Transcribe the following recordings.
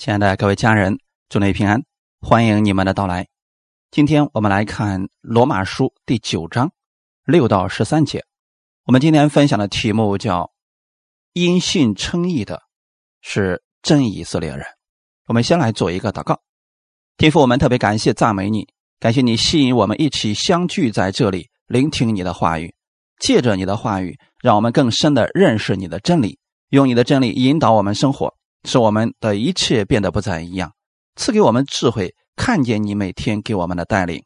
亲爱的各位家人，祝你平安，欢迎你们的到来。今天我们来看罗马书第九章六到十三节。我们今天分享的题目叫“因信称义的是真以色列人”。我们先来做一个祷告。天父，我们特别感谢赞美你，感谢你吸引我们一起相聚在这里，聆听你的话语。借着你的话语，让我们更深的认识你的真理，用你的真理引导我们生活。使我们的一切变得不再一样，赐给我们智慧，看见你每天给我们的带领，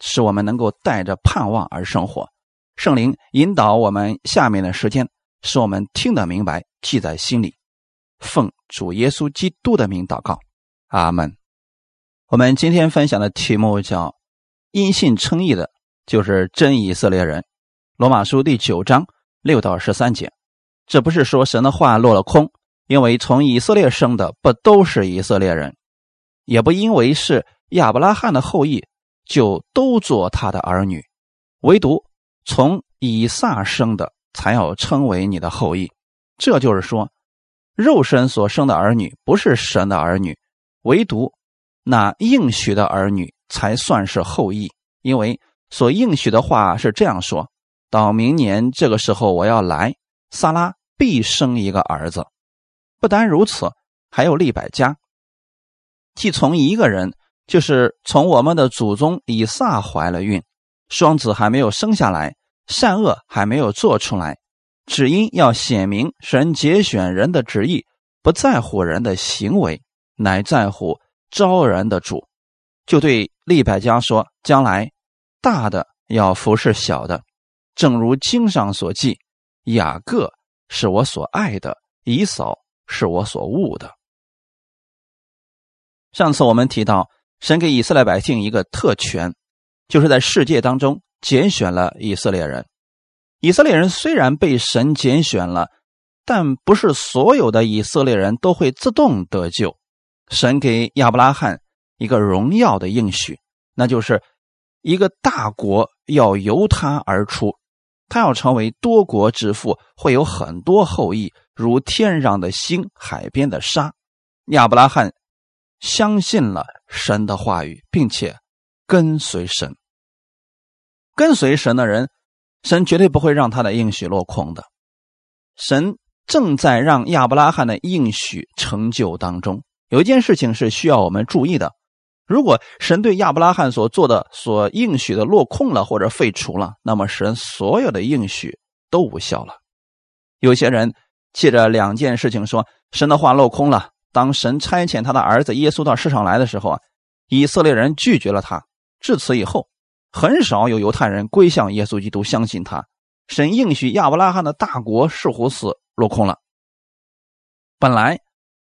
使我们能够带着盼望而生活。圣灵引导我们下面的时间，使我们听得明白，记在心里。奉主耶稣基督的名祷告，阿门。我们今天分享的题目叫“因信称义的，就是真以色列人”。罗马书第九章六到十三节，这不是说神的话落了空。因为从以色列生的不都是以色列人，也不因为是亚伯拉罕的后裔就都做他的儿女，唯独从以撒生的才要称为你的后裔。这就是说，肉身所生的儿女不是神的儿女，唯独那应许的儿女才算是后裔。因为所应许的话是这样说：到明年这个时候我要来，撒拉必生一个儿子。不单如此，还有利百家，既从一个人，就是从我们的祖宗以撒怀了孕，双子还没有生下来，善恶还没有做出来，只因要显明神节选人的旨意，不在乎人的行为，乃在乎招人的主，就对利百家说：“将来大的要服侍小的，正如经上所记，雅各是我所爱的，以扫。”是我所悟的。上次我们提到，神给以色列百姓一个特权，就是在世界当中拣选了以色列人。以色列人虽然被神拣选了，但不是所有的以色列人都会自动得救。神给亚伯拉罕一个荣耀的应许，那就是一个大国要由他而出。他要成为多国之父，会有很多后裔，如天上的星、海边的沙。亚伯拉罕相信了神的话语，并且跟随神。跟随神的人，神绝对不会让他的应许落空的。神正在让亚伯拉罕的应许成就当中。有一件事情是需要我们注意的。如果神对亚伯拉罕所做的、所应许的落空了或者废除了，那么神所有的应许都无效了。有些人借着两件事情说神的话落空了。当神差遣他的儿子耶稣到世上来的时候啊，以色列人拒绝了他。至此以后，很少有犹太人归向耶稣基督，相信他。神应许亚伯拉罕的大国似乎是落空了。本来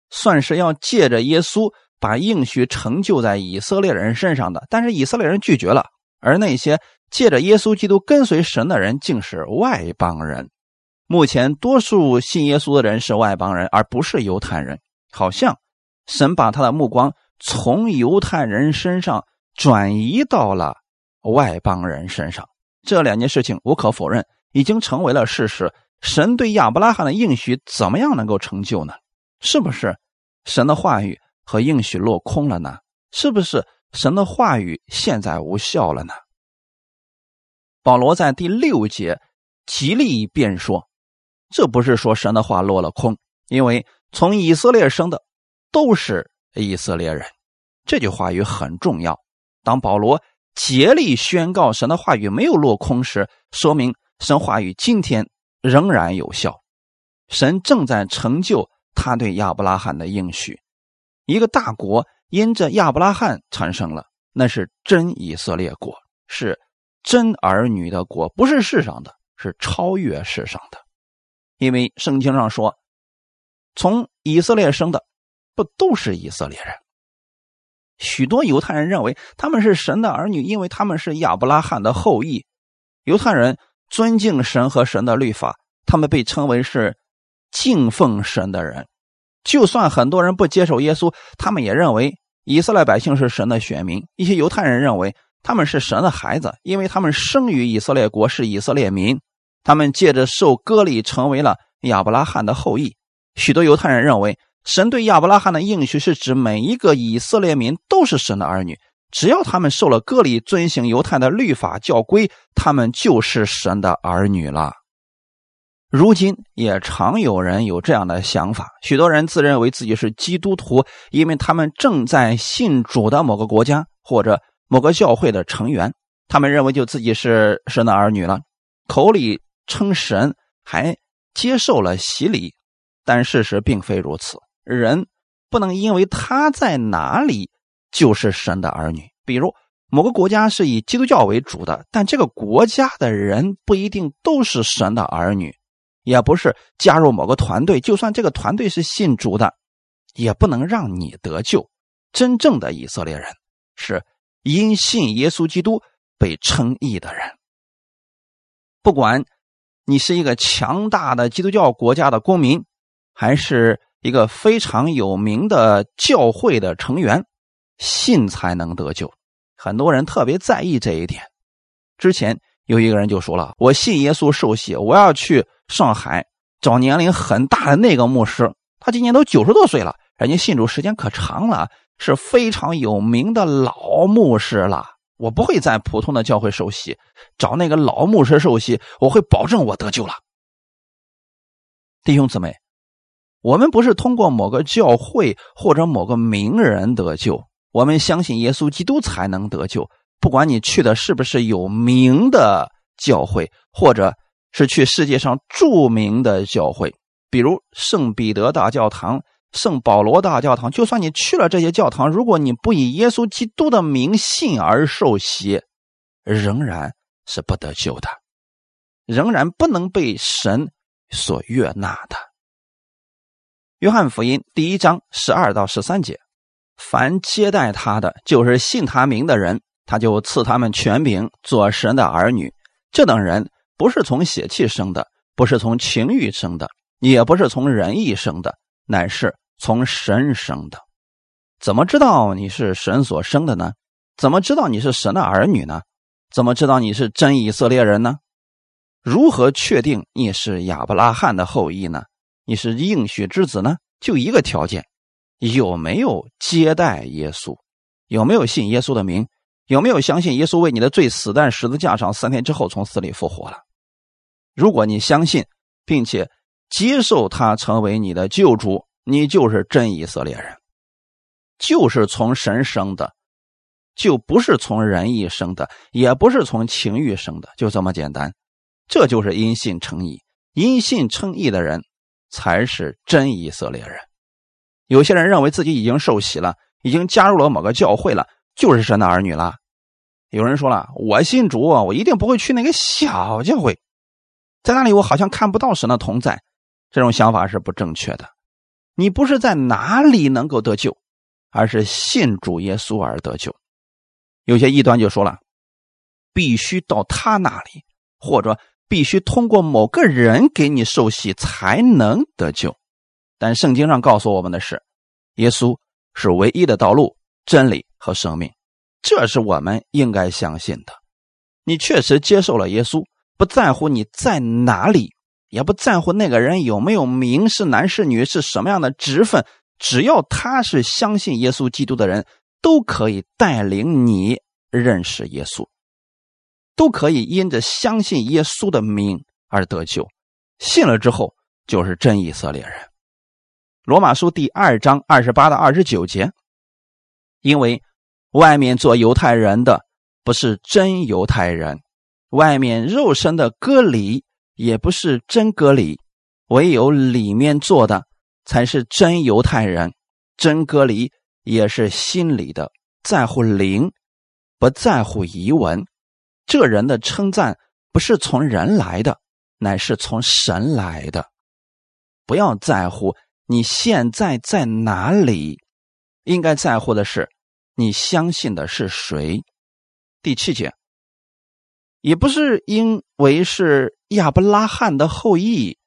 算是要借着耶稣。把应许成就在以色列人身上的，但是以色列人拒绝了，而那些借着耶稣基督跟随神的人，竟是外邦人。目前多数信耶稣的人是外邦人，而不是犹太人。好像神把他的目光从犹太人身上转移到了外邦人身上。这两件事情无可否认，已经成为了事实。神对亚伯拉罕的应许怎么样能够成就呢？是不是神的话语？和应许落空了呢？是不是神的话语现在无效了呢？保罗在第六节极力辩说，这不是说神的话落了空，因为从以色列生的都是以色列人。这句话语很重要。当保罗竭力宣告神的话语没有落空时，说明神话语今天仍然有效。神正在成就他对亚伯拉罕的应许。一个大国因着亚伯拉罕产生了，那是真以色列国，是真儿女的国，不是世上的，是超越世上的。因为圣经上说，从以色列生的不都是以色列人？许多犹太人认为他们是神的儿女，因为他们是亚伯拉罕的后裔。犹太人尊敬神和神的律法，他们被称为是敬奉神的人。就算很多人不接受耶稣，他们也认为以色列百姓是神的选民。一些犹太人认为他们是神的孩子，因为他们生于以色列国，是以色列民。他们借着受割礼成为了亚伯拉罕的后裔。许多犹太人认为神对亚伯拉罕的应许是指每一个以色列民都是神的儿女，只要他们受了割礼，遵行犹太的律法教规，他们就是神的儿女了。如今也常有人有这样的想法，许多人自认为自己是基督徒，因为他们正在信主的某个国家或者某个教会的成员，他们认为就自己是神的儿女了，口里称神，还接受了洗礼，但事实并非如此。人不能因为他在哪里就是神的儿女。比如某个国家是以基督教为主的，但这个国家的人不一定都是神的儿女。也不是加入某个团队，就算这个团队是信主的，也不能让你得救。真正的以色列人是因信耶稣基督被称义的人。不管你是一个强大的基督教国家的公民，还是一个非常有名的教会的成员，信才能得救。很多人特别在意这一点。之前有一个人就说了：“我信耶稣受洗，我要去。”上海找年龄很大的那个牧师，他今年都九十多岁了，人家信主时间可长了，是非常有名的老牧师了。我不会在普通的教会受洗，找那个老牧师受洗，我会保证我得救了。弟兄姊妹，我们不是通过某个教会或者某个名人得救，我们相信耶稣基督才能得救。不管你去的是不是有名的教会，或者。是去世界上著名的教会，比如圣彼得大教堂、圣保罗大教堂。就算你去了这些教堂，如果你不以耶稣基督的名信而受洗，仍然是不得救的，仍然不能被神所悦纳的。约翰福音第一章十二到十三节：凡接待他的，就是信他名的人，他就赐他们权柄做神的儿女。这等人。不是从血气生的，不是从情欲生的，也不是从人意生的，乃是从神生的。怎么知道你是神所生的呢？怎么知道你是神的儿女呢？怎么知道你是真以色列人呢？如何确定你是亚伯拉罕的后裔呢？你是应许之子呢？就一个条件：有没有接待耶稣？有没有信耶稣的名？有没有相信耶稣为你的罪死在十字架上，三天之后从死里复活了？如果你相信并且接受他成为你的救主，你就是真以色列人，就是从神生的，就不是从人意生的，也不是从情欲生的，就这么简单。这就是因信称义，因信称义的人才是真以色列人。有些人认为自己已经受洗了，已经加入了某个教会了。就是神的儿女了。有人说了，我信主，我一定不会去那个小教会，在那里我好像看不到神的同在。这种想法是不正确的。你不是在哪里能够得救，而是信主耶稣而得救。有些异端就说了，必须到他那里，或者必须通过某个人给你受洗才能得救。但圣经上告诉我们的是，耶稣是唯一的道路、真理。和生命，这是我们应该相信的。你确实接受了耶稣，不在乎你在哪里，也不在乎那个人有没有名，是男是女，是什么样的职分，只要他是相信耶稣基督的人，都可以带领你认识耶稣，都可以因着相信耶稣的名而得救。信了之后，就是真以色列人。罗马书第二章二十八到二十九节，因为。外面做犹太人的不是真犹太人，外面肉身的割礼也不是真割礼，唯有里面做的才是真犹太人。真割礼也是心里的，在乎灵，不在乎遗文。这人的称赞不是从人来的，乃是从神来的。不要在乎你现在在哪里，应该在乎的是。你相信的是谁？第七节，也不是因为是亚伯拉罕的后裔，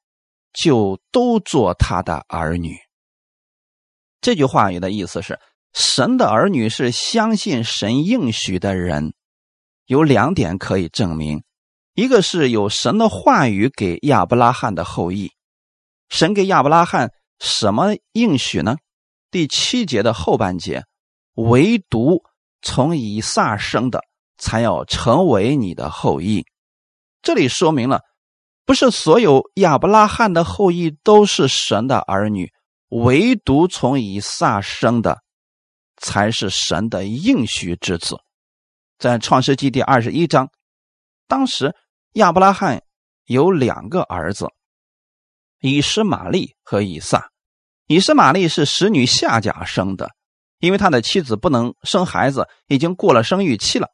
就都做他的儿女。这句话语的意思是，神的儿女是相信神应许的人。有两点可以证明：一个是有神的话语给亚伯拉罕的后裔，神给亚伯拉罕什么应许呢？第七节的后半节，唯独从以撒生的才要成为你的后裔。这里说明了，不是所有亚伯拉罕的后裔都是神的儿女，唯独从以撒生的才是神的应许之子。在创世纪第二十一章，当时亚伯拉罕有两个儿子，以实玛利和以撒。以实玛利是使女夏甲生的，因为他的妻子不能生孩子，已经过了生育期了。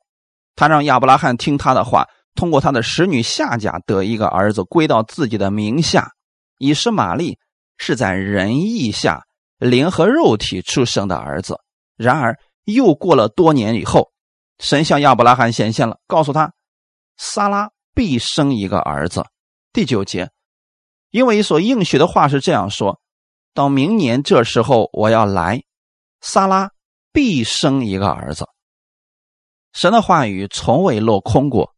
他让亚伯拉罕听他的话，通过他的使女夏甲得一个儿子归到自己的名下。以实玛利是在人意下灵和肉体出生的儿子。然而又过了多年以后，神向亚伯拉罕显现了，告诉他，撒拉必生一个儿子。第九节，因为所应许的话是这样说。到明年这时候，我要来，撒拉必生一个儿子。神的话语从未落空过，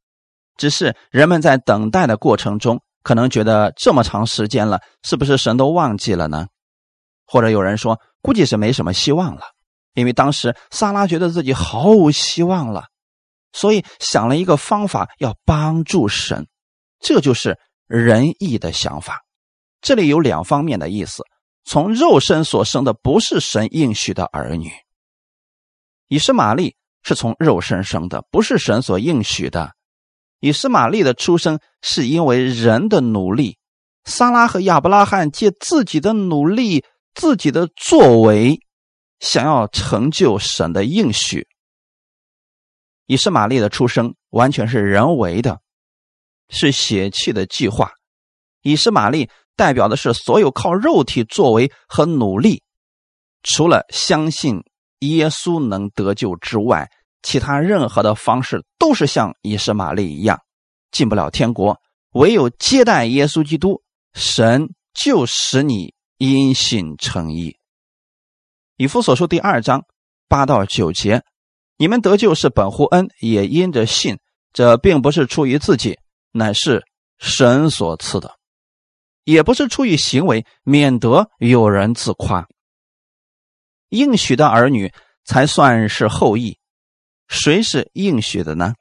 只是人们在等待的过程中，可能觉得这么长时间了，是不是神都忘记了呢？或者有人说，估计是没什么希望了，因为当时撒拉觉得自己毫无希望了，所以想了一个方法要帮助神，这就是仁义的想法。这里有两方面的意思。从肉身所生的不是神应许的儿女，以实玛利是从肉身生的，不是神所应许的。以实玛利的出生是因为人的努力，撒拉和亚伯拉罕借自己的努力、自己的作为，想要成就神的应许。以实玛利的出生完全是人为的，是血气的计划。以实玛利。代表的是所有靠肉体作为和努力，除了相信耶稣能得救之外，其他任何的方式都是像以实玛利一样进不了天国。唯有接待耶稣基督，神就使你因信称义。以弗所书第二章八到九节，你们得救是本乎恩，也因着信。这并不是出于自己，乃是神所赐的。也不是出于行为，免得有人自夸。应许的儿女才算是后裔。谁是应许的呢？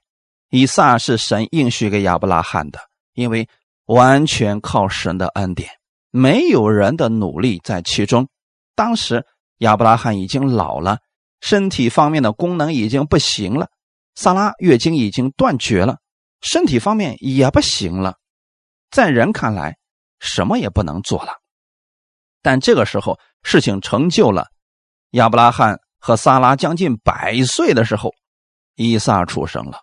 以撒是神应许给亚伯拉罕的，因为完全靠神的恩典，没有人的努力在其中。当时亚伯拉罕已经老了，身体方面的功能已经不行了；萨拉月经已经断绝了，身体方面也不行了。在人看来，什么也不能做了，但这个时候事情成就了。亚伯拉罕和萨拉将近百岁的时候，以撒出生了。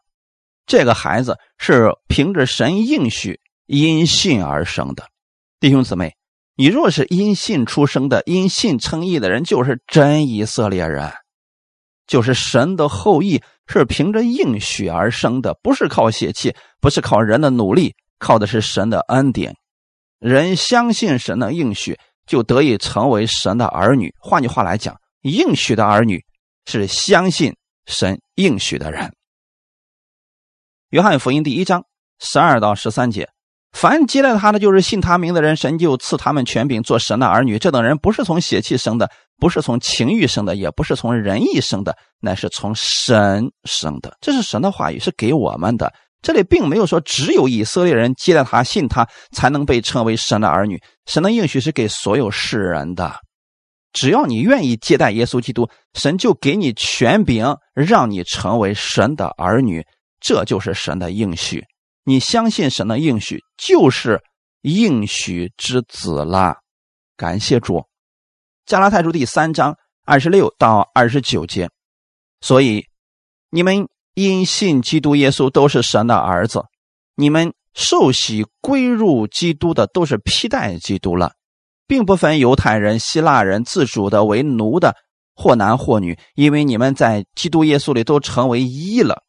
这个孩子是凭着神应许因信而生的。弟兄姊妹，你若是因信出生的、因信称义的人，就是真以色列人，就是神的后裔，是凭着应许而生的，不是靠血气，不是靠人的努力，靠的是神的恩典。人相信神的应许，就得以成为神的儿女。换句话来讲，应许的儿女是相信神应许的人。约翰福音第一章十二到十三节：凡接待他的，就是信他名的人，神就赐他们权柄，做神的儿女。这等人不是从血气生的，不是从情欲生的，也不是从人意生的，乃是从神生的。这是神的话语，是给我们的。这里并没有说只有以色列人接待他、信他才能被称为神的儿女。神的应许是给所有世人的，只要你愿意接待耶稣基督，神就给你权柄，让你成为神的儿女。这就是神的应许。你相信神的应许，就是应许之子了。感谢主。加拉太书第三章二十六到二十九节，所以你们。因信基督耶稣都是神的儿子，你们受洗归入基督的都是披戴基督了，并不分犹太人、希腊人，自主的为奴的，或男或女，因为你们在基督耶稣里都成为一了。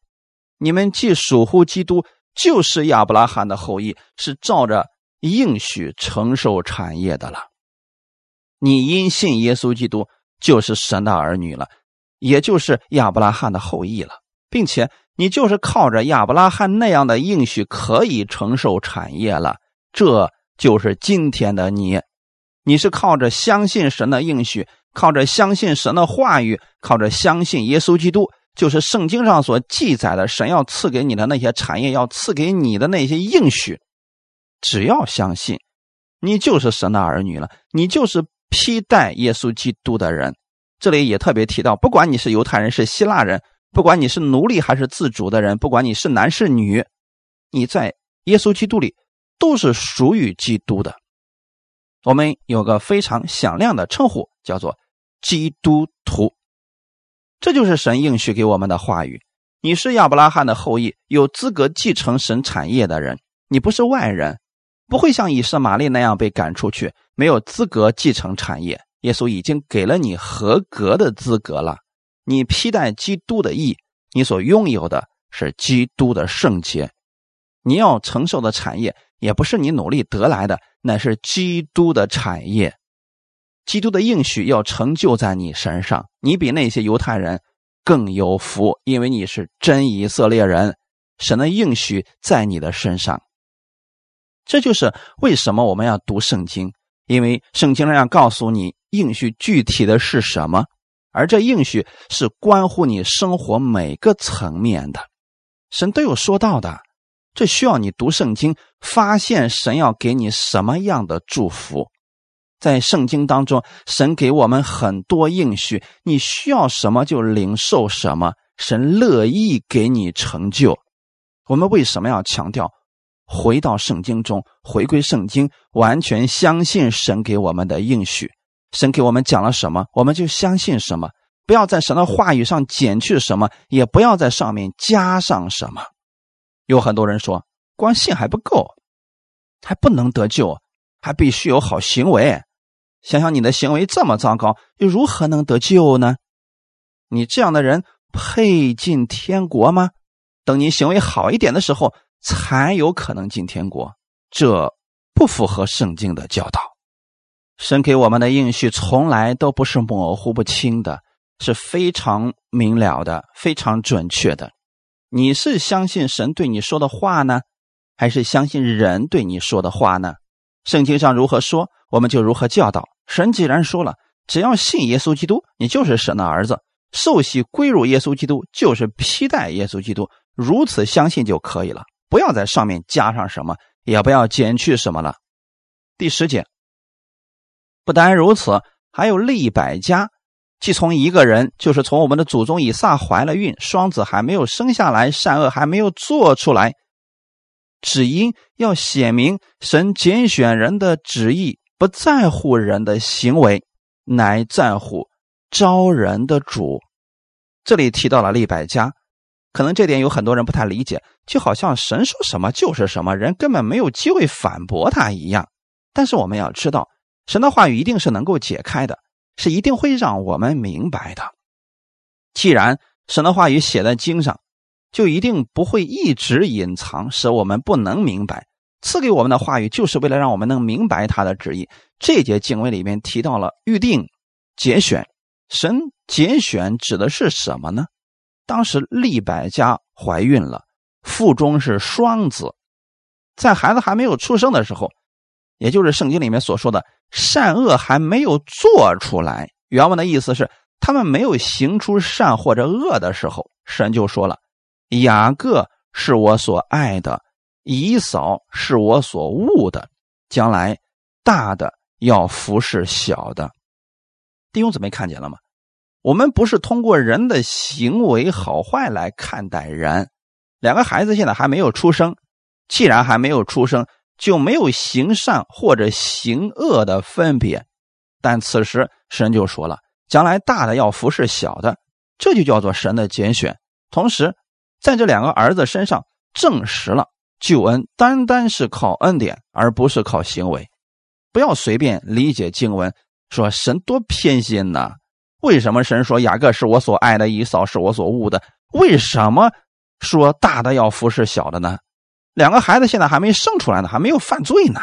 你们既属乎基督，就是亚伯拉罕的后裔，是照着应许承受产业的了。你因信耶稣基督，就是神的儿女了，也就是亚伯拉罕的后裔了。并且你就是靠着亚伯拉罕那样的应许可以承受产业了，这就是今天的你。你是靠着相信神的应许，靠着相信神的话语，靠着相信耶稣基督，就是圣经上所记载的神要赐给你的那些产业，要赐给你的那些应许。只要相信，你就是神的儿女了，你就是披戴耶稣基督的人。这里也特别提到，不管你是犹太人是希腊人，不管你是奴隶还是自主的人，不管你是男是女，你在耶稣基督里都是属于基督的。我们有个非常响亮的称呼，叫做基督徒。这就是神应许给我们的话语。你是亚伯拉罕的后裔，有资格继承神产业的人。你不是外人。不会像以色玛利那样被赶出去，没有资格继承产业。耶稣已经给了你合格的资格了。你披戴基督的义，你所拥有的是基督的圣洁。你要承受的产业，也不是你努力得来的，乃是基督的产业。基督的应许要成就在你身上，你比那些犹太人更有福，因为你是真以色列人，神的应许在你的身上。这就是为什么我们要读圣经，因为圣经上要告诉你应许具体的是什么，而这应许是关乎你生活每个层面的，神都有说到的。这需要你读圣经，发现神要给你什么样的祝福。在圣经当中，神给我们很多应许，你需要什么就领受什么，神乐意给你成就。我们为什么要强调？回到圣经中，回归圣经，完全相信神给我们的应许。神给我们讲了什么，我们就相信什么。不要在神的话语上减去什么，也不要在上面加上什么。有很多人说，光信还不够，还不能得救，还必须有好行为。想想你的行为这么糟糕，又如何能得救呢？你这样的人配进天国吗？等你行为好一点的时候。才有可能进天国，这不符合圣经的教导。神给我们的应许从来都不是模糊不清的，是非常明了的，非常准确的。你是相信神对你说的话呢，还是相信人对你说的话呢？圣经上如何说，我们就如何教导。神既然说了，只要信耶稣基督，你就是神的儿子，受洗归入耶稣基督，就是披戴耶稣基督，如此相信就可以了。不要在上面加上什么，也不要减去什么了。第十节，不单如此，还有利百家，既从一个人，就是从我们的祖宗以撒怀了孕，双子还没有生下来，善恶还没有做出来，只因要显明神拣选人的旨意，不在乎人的行为，乃在乎招人的主。这里提到了利百家。可能这点有很多人不太理解，就好像神说什么就是什么，人根本没有机会反驳他一样。但是我们要知道，神的话语一定是能够解开的，是一定会让我们明白的。既然神的话语写在经上，就一定不会一直隐藏，使我们不能明白。赐给我们的话语，就是为了让我们能明白他的旨意。这节经文里面提到了预定、节选，神节选指的是什么呢？当时利百家怀孕了，腹中是双子，在孩子还没有出生的时候，也就是圣经里面所说的善恶还没有做出来。原文的意思是，他们没有行出善或者恶的时候，神就说了：“雅各是我所爱的，以扫是我所恶的，将来大的要服侍小的。”弟兄姊妹看见了吗？我们不是通过人的行为好坏来看待人。两个孩子现在还没有出生，既然还没有出生，就没有行善或者行恶的分别。但此时神就说了，将来大的要服侍小的，这就叫做神的拣选。同时，在这两个儿子身上证实了救恩单单是靠恩典，而不是靠行为。不要随便理解经文，说神多偏心呐。为什么神说雅各是我所爱的，以扫是我所恶的？为什么说大的要服侍小的呢？两个孩子现在还没生出来呢，还没有犯罪呢。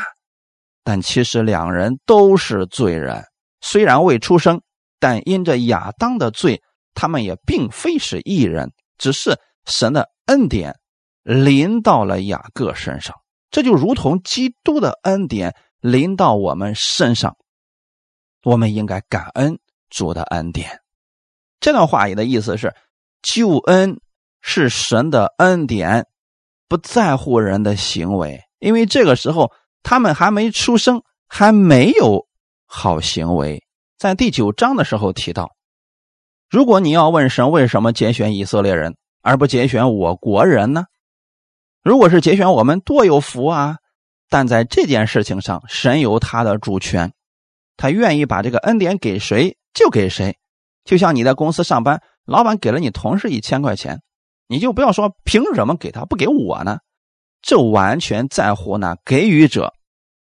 但其实两人都是罪人，虽然未出生，但因着亚当的罪，他们也并非是异人，只是神的恩典临到了雅各身上，这就如同基督的恩典临到我们身上。我们应该感恩主的恩典。这段话里的意思是，救恩是神的恩典，不在乎人的行为，因为这个时候他们还没出生，还没有好行为。在第九章的时候提到，如果你要问神为什么节选以色列人而不节选我国人呢？如果是节选我们，多有福啊！但在这件事情上，神有他的主权，他愿意把这个恩典给谁就给谁。就像你在公司上班，老板给了你同事一千块钱，你就不要说凭什么给他不给我呢？这完全在乎那给予者，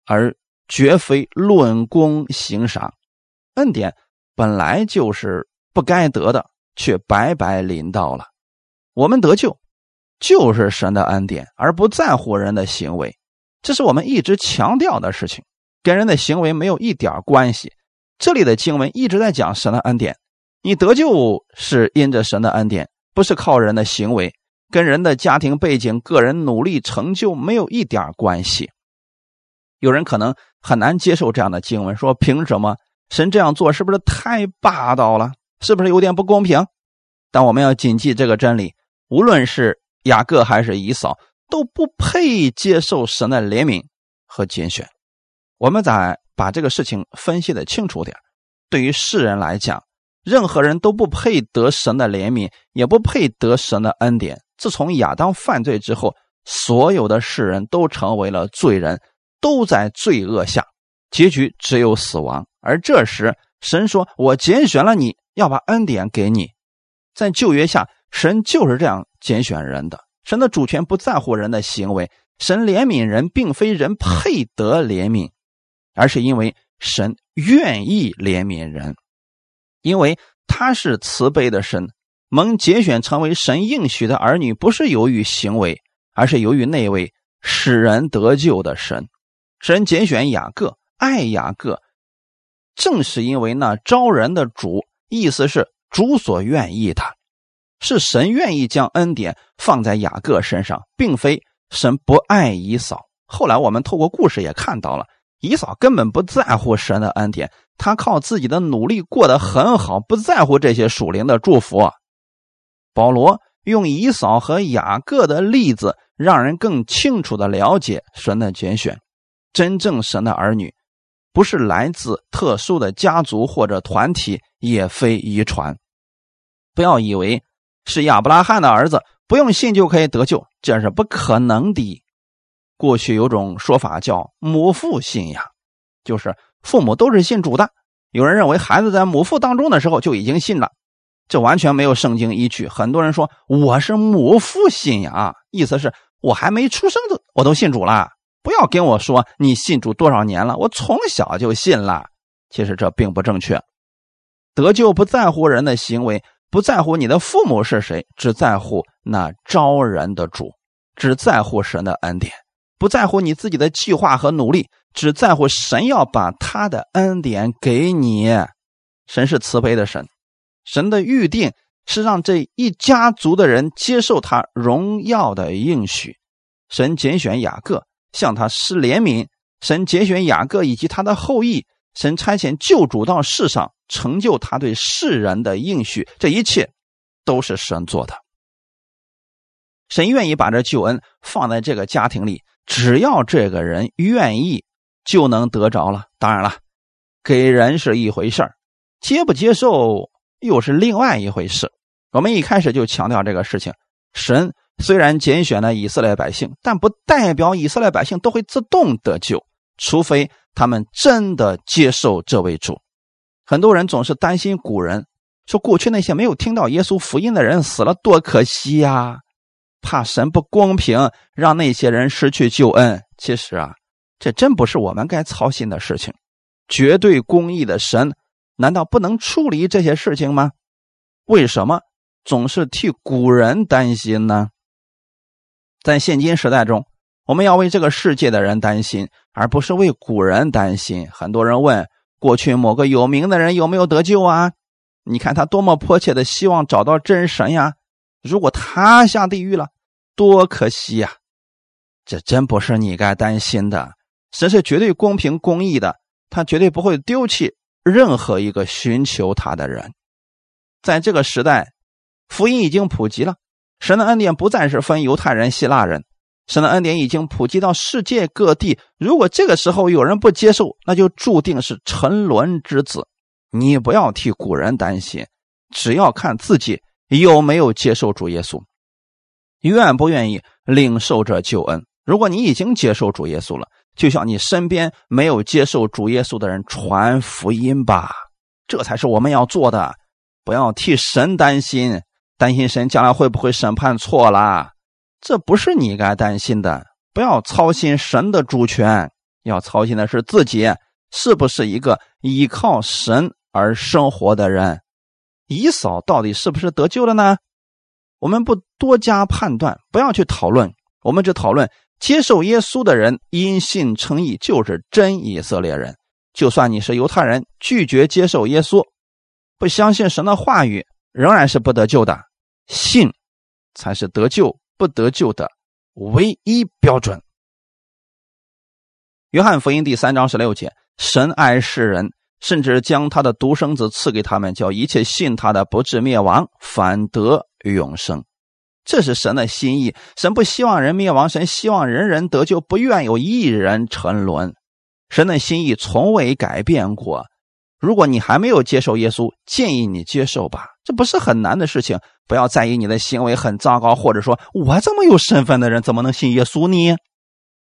而绝非论功行赏。恩典本来就是不该得的，却白白临到了。我们得救，就是神的恩典，而不在乎人的行为。这是我们一直强调的事情，跟人的行为没有一点关系。这里的经文一直在讲神的恩典。你得救是因着神的恩典，不是靠人的行为，跟人的家庭背景、个人努力成就没有一点关系。有人可能很难接受这样的经文，说凭什么神这样做？是不是太霸道了？是不是有点不公平？但我们要谨记这个真理：无论是雅各还是以扫，都不配接受神的怜悯和拣选。我们再把这个事情分析的清楚点。对于世人来讲，任何人都不配得神的怜悯，也不配得神的恩典。自从亚当犯罪之后，所有的世人都成为了罪人，都在罪恶下，结局只有死亡。而这时，神说：“我拣选了你，要把恩典给你。”在旧约下，神就是这样拣选人的。神的主权不在乎人的行为，神怜悯人，并非人配得怜悯，而是因为神愿意怜悯人。因为他是慈悲的神，蒙拣选成为神应许的儿女，不是由于行为，而是由于那位使人得救的神。神拣选雅各，爱雅各，正是因为那招人的主，意思是主所愿意的，是神愿意将恩典放在雅各身上，并非神不爱以扫。后来我们透过故事也看到了，以扫根本不在乎神的恩典。他靠自己的努力过得很好，不在乎这些属灵的祝福。保罗用以扫和雅各的例子，让人更清楚的了解神的拣选。真正神的儿女，不是来自特殊的家族或者团体，也非遗传。不要以为是亚伯拉罕的儿子，不用信就可以得救，这是不可能的。过去有种说法叫母父信仰，就是。父母都是信主的，有人认为孩子在母腹当中的时候就已经信了，这完全没有圣经依据。很多人说我是母父信仰，意思是我还没出生的我都信主了。不要跟我说你信主多少年了，我从小就信了。其实这并不正确。得救不在乎人的行为，不在乎你的父母是谁，只在乎那招人的主，只在乎神的恩典，不在乎你自己的计划和努力。只在乎神要把他的恩典给你，神是慈悲的神，神的预定是让这一家族的人接受他荣耀的应许。神拣选雅各，向他施怜悯；神拣选雅各以及他的后裔；神差遣救主到世上，成就他对世人的应许。这一切都是神做的。神愿意把这救恩放在这个家庭里，只要这个人愿意。就能得着了。当然了，给人是一回事儿，接不接受又是另外一回事。我们一开始就强调这个事情：神虽然拣选了以色列百姓，但不代表以色列百姓都会自动得救，除非他们真的接受这位主。很多人总是担心古人说过去那些没有听到耶稣福音的人死了多可惜呀，怕神不公平，让那些人失去救恩。其实啊。这真不是我们该操心的事情。绝对公义的神，难道不能处理这些事情吗？为什么总是替古人担心呢？在现今时代中，我们要为这个世界的人担心，而不是为古人担心。很多人问：过去某个有名的人有没有得救啊？你看他多么迫切的希望找到真神呀！如果他下地狱了，多可惜呀！这真不是你该担心的。神是绝对公平公义的，他绝对不会丢弃任何一个寻求他的人。在这个时代，福音已经普及了，神的恩典不再是分犹太人、希腊人，神的恩典已经普及到世界各地。如果这个时候有人不接受，那就注定是沉沦之子。你不要替古人担心，只要看自己有没有接受主耶稣，愿不愿意领受这救恩。如果你已经接受主耶稣了，就像你身边没有接受主耶稣的人传福音吧，这才是我们要做的。不要替神担心，担心神将来会不会审判错了，这不是你该担心的。不要操心神的主权，要操心的是自己是不是一个依靠神而生活的人。以扫到底是不是得救了呢？我们不多加判断，不要去讨论，我们只讨论接受耶稣的人因信称义就是真以色列人。就算你是犹太人，拒绝接受耶稣。不相信神的话语，仍然是不得救的。信才是得救不得救的唯一标准。约翰福音第三章十六节：神爱世人，甚至将他的独生子赐给他们，叫一切信他的不至灭亡，反得永生。这是神的心意。神不希望人灭亡，神希望人人得救，不愿有一人沉沦。神的心意从未改变过。如果你还没有接受耶稣，建议你接受吧，这不是很难的事情。不要在意你的行为很糟糕，或者说我这么有身份的人怎么能信耶稣呢？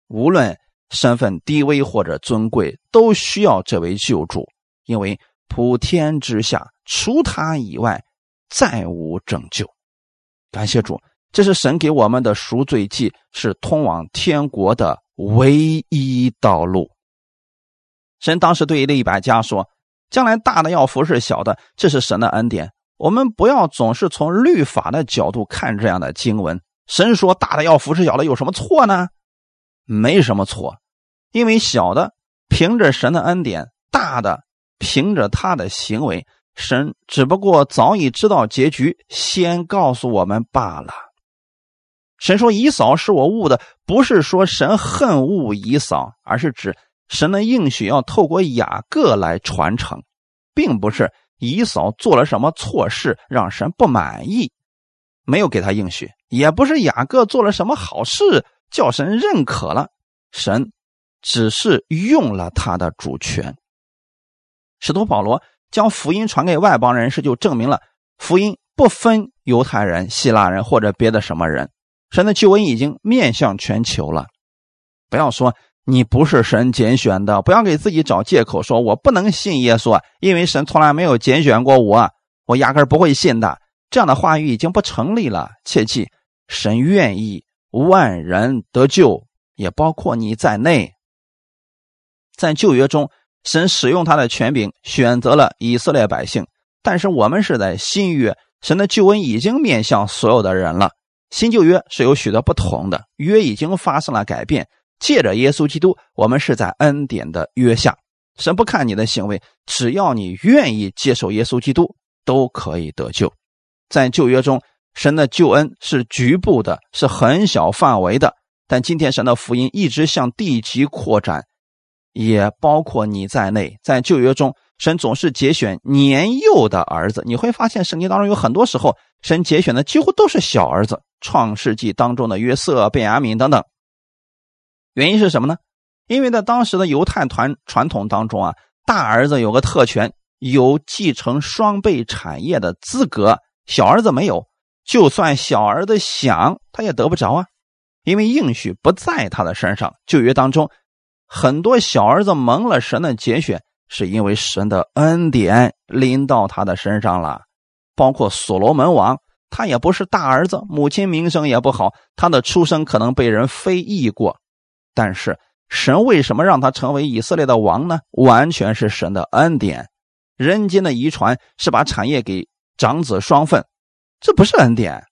无论身份低微或者尊贵，都需要这位救主，因为普天之下除他以外再无拯救。感谢主，这是神给我们的赎罪祭，是通往天国的唯一道路。神当时对利百加说。将来大的要服侍小的，这是神的恩典。我们不要总是从律法的角度看这样的经文。神说大的要服侍小的，有什么错呢？没什么错，因为小的凭着神的恩典，大的凭着他的行为。神只不过早已知道结局，先告诉我们罢了。神说以扫是我误的，不是说神恨恶以扫，而是指。神的应许要透过雅各来传承，并不是以扫做了什么错事让神不满意，没有给他应许；也不是雅各做了什么好事叫神认可了，神只是用了他的主权。使徒保罗将福音传给外邦人士，就证明了福音不分犹太人、希腊人或者别的什么人，神的救恩已经面向全球了。不要说。你不是神拣选的，不要给自己找借口，说我不能信耶稣，因为神从来没有拣选过我，我压根不会信的。这样的话语已经不成立了。切记，神愿意万人得救，也包括你在内。在旧约中，神使用他的权柄选择了以色列百姓，但是我们是在新约，神的救恩已经面向所有的人了。新旧约是有许多不同的，约已经发生了改变。借着耶稣基督，我们是在恩典的约下。神不看你的行为，只要你愿意接受耶稣基督，都可以得救。在旧约中，神的救恩是局部的，是很小范围的。但今天神的福音一直向地极扩展，也包括你在内。在旧约中，神总是节选年幼的儿子。你会发现，圣经当中有很多时候，神节选的几乎都是小儿子。创世纪当中的约瑟、便雅悯等等。原因是什么呢？因为在当时的犹太团传统当中啊，大儿子有个特权，有继承双倍产业的资格，小儿子没有。就算小儿子想，他也得不着啊，因为应许不在他的身上。旧约当中，很多小儿子蒙了神的拣选，是因为神的恩典临到他的身上了。包括所罗门王，他也不是大儿子，母亲名声也不好，他的出生可能被人非议过。但是神为什么让他成为以色列的王呢？完全是神的恩典。人间的遗传是把产业给长子双份，这不是恩典。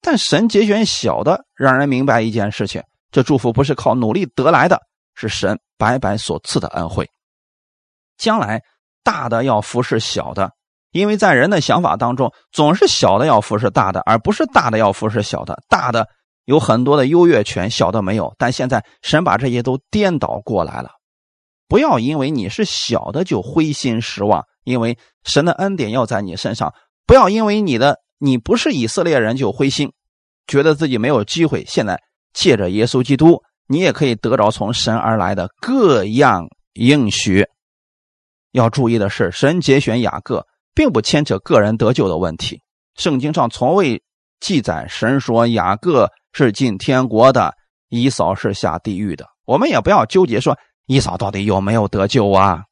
但神节选小的，让人明白一件事情：这祝福不是靠努力得来的，是神白白所赐的恩惠。将来大的要服侍小的，因为在人的想法当中，总是小的要服侍大的，而不是大的要服侍小的。大的。有很多的优越权，小的没有。但现在神把这些都颠倒过来了。不要因为你是小的就灰心失望。因为神的恩典要在你身上。不要因为你的你不是以色列人就灰心，觉得自己没有机会。现在借着耶稣基督，你也可以得着从神而来的各样应许。要注意的是，神节选雅各，并不牵扯个人得救的问题。圣经上从未记载神说雅各是进天国的，以扫是下地狱的。我们也不要纠结说以扫到底有没有得救啊？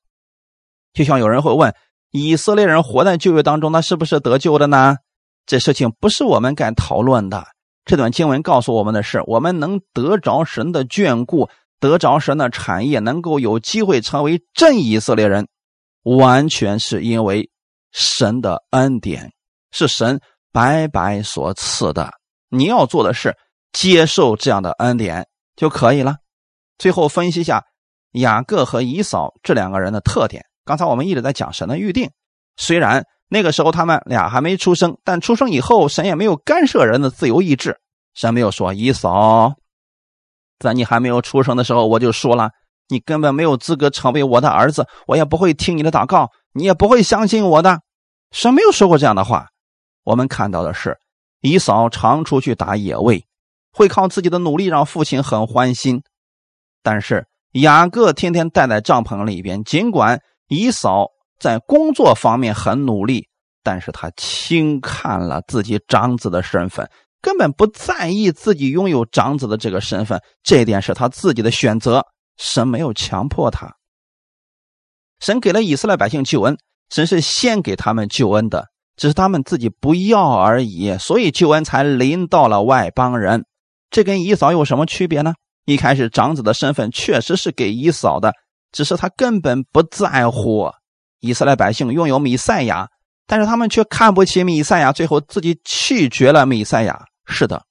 就像有人会问，以色列人活在旧约当中，那是不是得救的呢？这事情不是我们敢讨论的。这段经文告诉我们的是，我们能得着神的眷顾，得着神的产业，能够有机会成为真以色列人，完全是因为神的恩典，是神白白所赐的。你要做的是接受这样的恩典就可以了。最后分析一下雅各和以扫这两个人的特点。刚才我们一直在讲神的预定，虽然那个时候他们俩还没出生，但出生以后神也没有干涉人的自由意志。神没有说以扫，在你还没有出生的时候我就说了，你根本没有资格成为我的儿子，我也不会听你的祷告，你也不会相信我的。神没有说过这样的话。我们看到的是以扫常出去打野味，会靠自己的努力让父亲很欢心。但是雅各天天待在帐篷里边，尽管姨嫂在工作方面很努力，但是他轻看了自己长子的身份，根本不在意自己拥有长子的这个身份。这点是他自己的选择，神没有强迫他。神给了以色列百姓救恩，神是先给他们救恩的，只是他们自己不要而已，所以救恩才临到了外邦人。这跟姨嫂有什么区别呢？一开始，长子的身份确实是给以扫的，只是他根本不在乎以色列百姓拥有弥赛亚，但是他们却看不起弥赛亚，最后自己弃绝了弥赛亚。是的，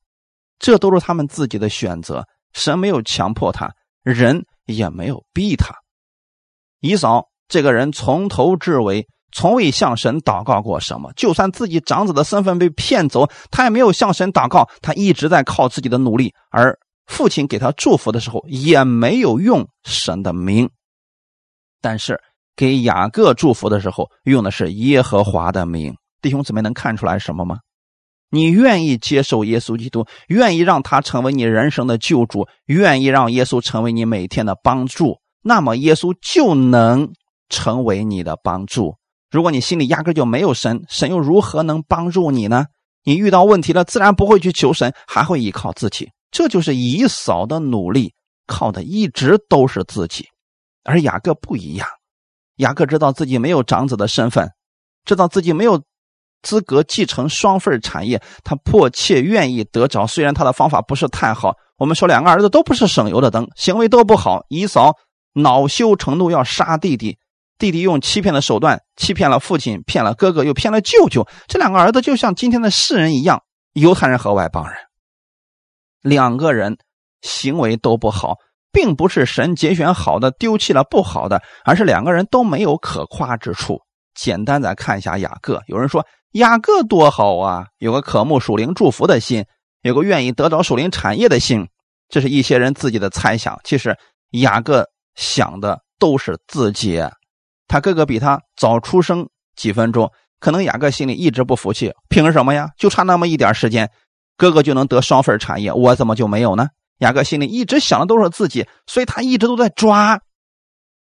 这都是他们自己的选择，神没有强迫他，人也没有逼他。以扫这个人从头至尾从未向神祷告过什么，就算自己长子的身份被骗走，他也没有向神祷告，他一直在靠自己的努力而。父亲给他祝福的时候，也没有用神的名，但是给雅各祝福的时候，用的是耶和华的名。弟兄姊妹能看出来什么吗？你愿意接受耶稣基督，愿意让他成为你人生的救主，愿意让耶稣成为你每天的帮助，那么耶稣就能成为你的帮助。如果你心里压根就没有神，神又如何能帮助你呢？你遇到问题了，自然不会去求神，还会依靠自己。这就是以扫的努力，靠的一直都是自己，而雅各不一样。雅各知道自己没有长子的身份，知道自己没有资格继承双份产业，他迫切愿意得着。虽然他的方法不是太好，我们说两个儿子都不是省油的灯，行为都不好。以扫恼羞成怒，要杀弟弟，弟弟用欺骗的手段欺骗了父亲，骗了哥哥，又骗了舅舅。这两个儿子就像今天的世人一样，犹太人和外邦人。两个人行为都不好，并不是神节选好的丢弃了不好的，而是两个人都没有可夸之处。简单再看一下雅各，有人说雅各多好啊，有个渴慕属灵祝福的心，有个愿意得着属灵产业的心，这是一些人自己的猜想。其实雅各想的都是自己，他哥哥比他早出生几分钟，可能雅各心里一直不服气，凭什么呀？就差那么一点时间。哥哥就能得双份产业，我怎么就没有呢？雅各心里一直想的都是自己，所以他一直都在抓。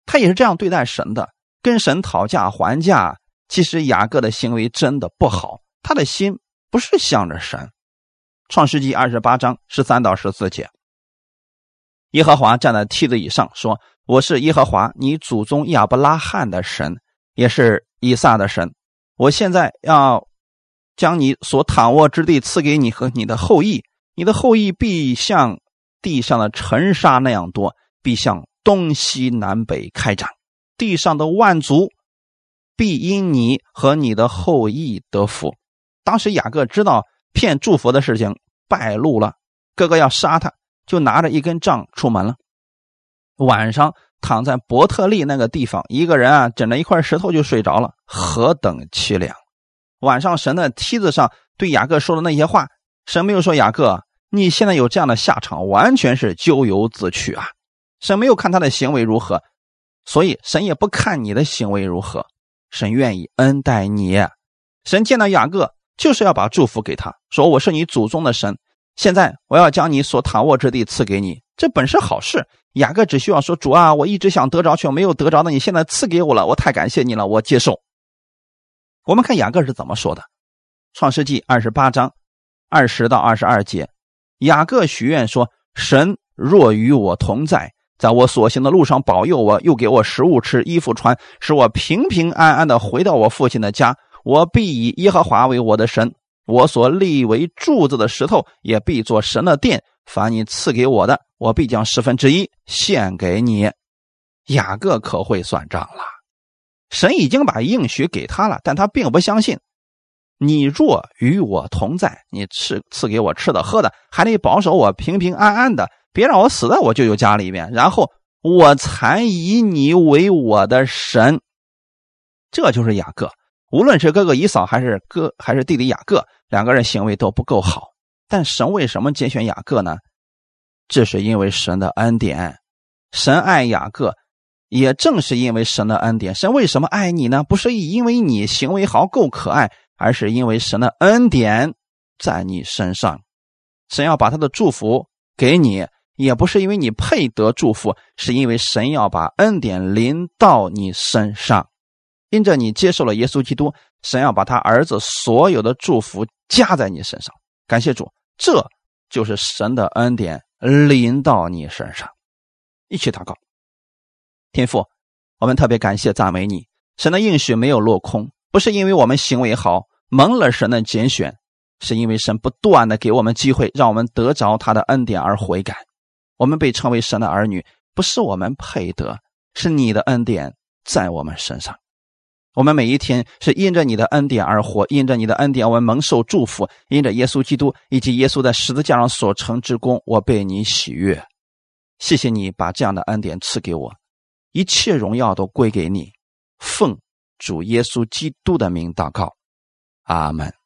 他也是这样对待神的，跟神讨价还价。其实雅各的行为真的不好，他的心不是向着神。创世纪二十八章十三到十四节，耶和华站在梯子以上说：“我是耶和华，你祖宗亚伯拉罕的神，也是以撒的神。我现在要。”将你所躺卧之地赐给你和你的后裔，你的后裔必像地上的尘沙那样多，必向东西南北开展。地上的万族必因你和你的后裔得福。当时雅各知道骗祝福的事情败露了，哥哥要杀他，就拿着一根杖出门了。晚上躺在伯特利那个地方，一个人啊枕着一块石头就睡着了，何等凄凉！晚上，神的梯子上对雅各说的那些话，神没有说雅各，你现在有这样的下场，完全是咎由自取啊！神没有看他的行为如何，所以神也不看你的行为如何。神愿意恩待你。神见到雅各，就是要把祝福给他，说：“我是你祖宗的神，现在我要将你所躺卧之地赐给你。”这本是好事。雅各只需要说：“主啊，我一直想得着，却没有得着的，你现在赐给我了，我太感谢你了，我接受。”我们看雅各是怎么说的，《创世纪二十八章二十到二十二节，雅各许愿说：“神若与我同在，在我所行的路上保佑我，又给我食物吃、衣服穿，使我平平安安的回到我父亲的家，我必以耶和华为我的神，我所立为柱子的石头也必做神的殿。凡你赐给我的，我必将十分之一献给你。”雅各可会算账了。神已经把应许给他了，但他并不相信。你若与我同在，你赐赐给我吃的喝的，还得保守我平平安安的，别让我死在我舅舅家里边，然后我才以你为我的神。这就是雅各。无论是哥哥以扫还是哥还是弟弟雅各，两个人行为都不够好，但神为什么拣选雅各呢？这是因为神的恩典，神爱雅各。也正是因为神的恩典，神为什么爱你呢？不是因为你行为好够可爱，而是因为神的恩典在你身上。神要把他的祝福给你，也不是因为你配得祝福，是因为神要把恩典临到你身上。因着你接受了耶稣基督，神要把他儿子所有的祝福加在你身上。感谢主，这就是神的恩典临到你身上。一起祷告。天父，我们特别感谢赞美你，神的应许没有落空，不是因为我们行为好蒙了神的拣选，是因为神不断的给我们机会，让我们得着他的恩典而悔改。我们被称为神的儿女，不是我们配得，是你的恩典在我们身上。我们每一天是因着你的恩典而活，因着你的恩典，我们蒙受祝福，因着耶稣基督以及耶稣在十字架上所成之功，我被你喜悦。谢谢你把这样的恩典赐给我。一切荣耀都归给你，奉主耶稣基督的名祷告，阿门。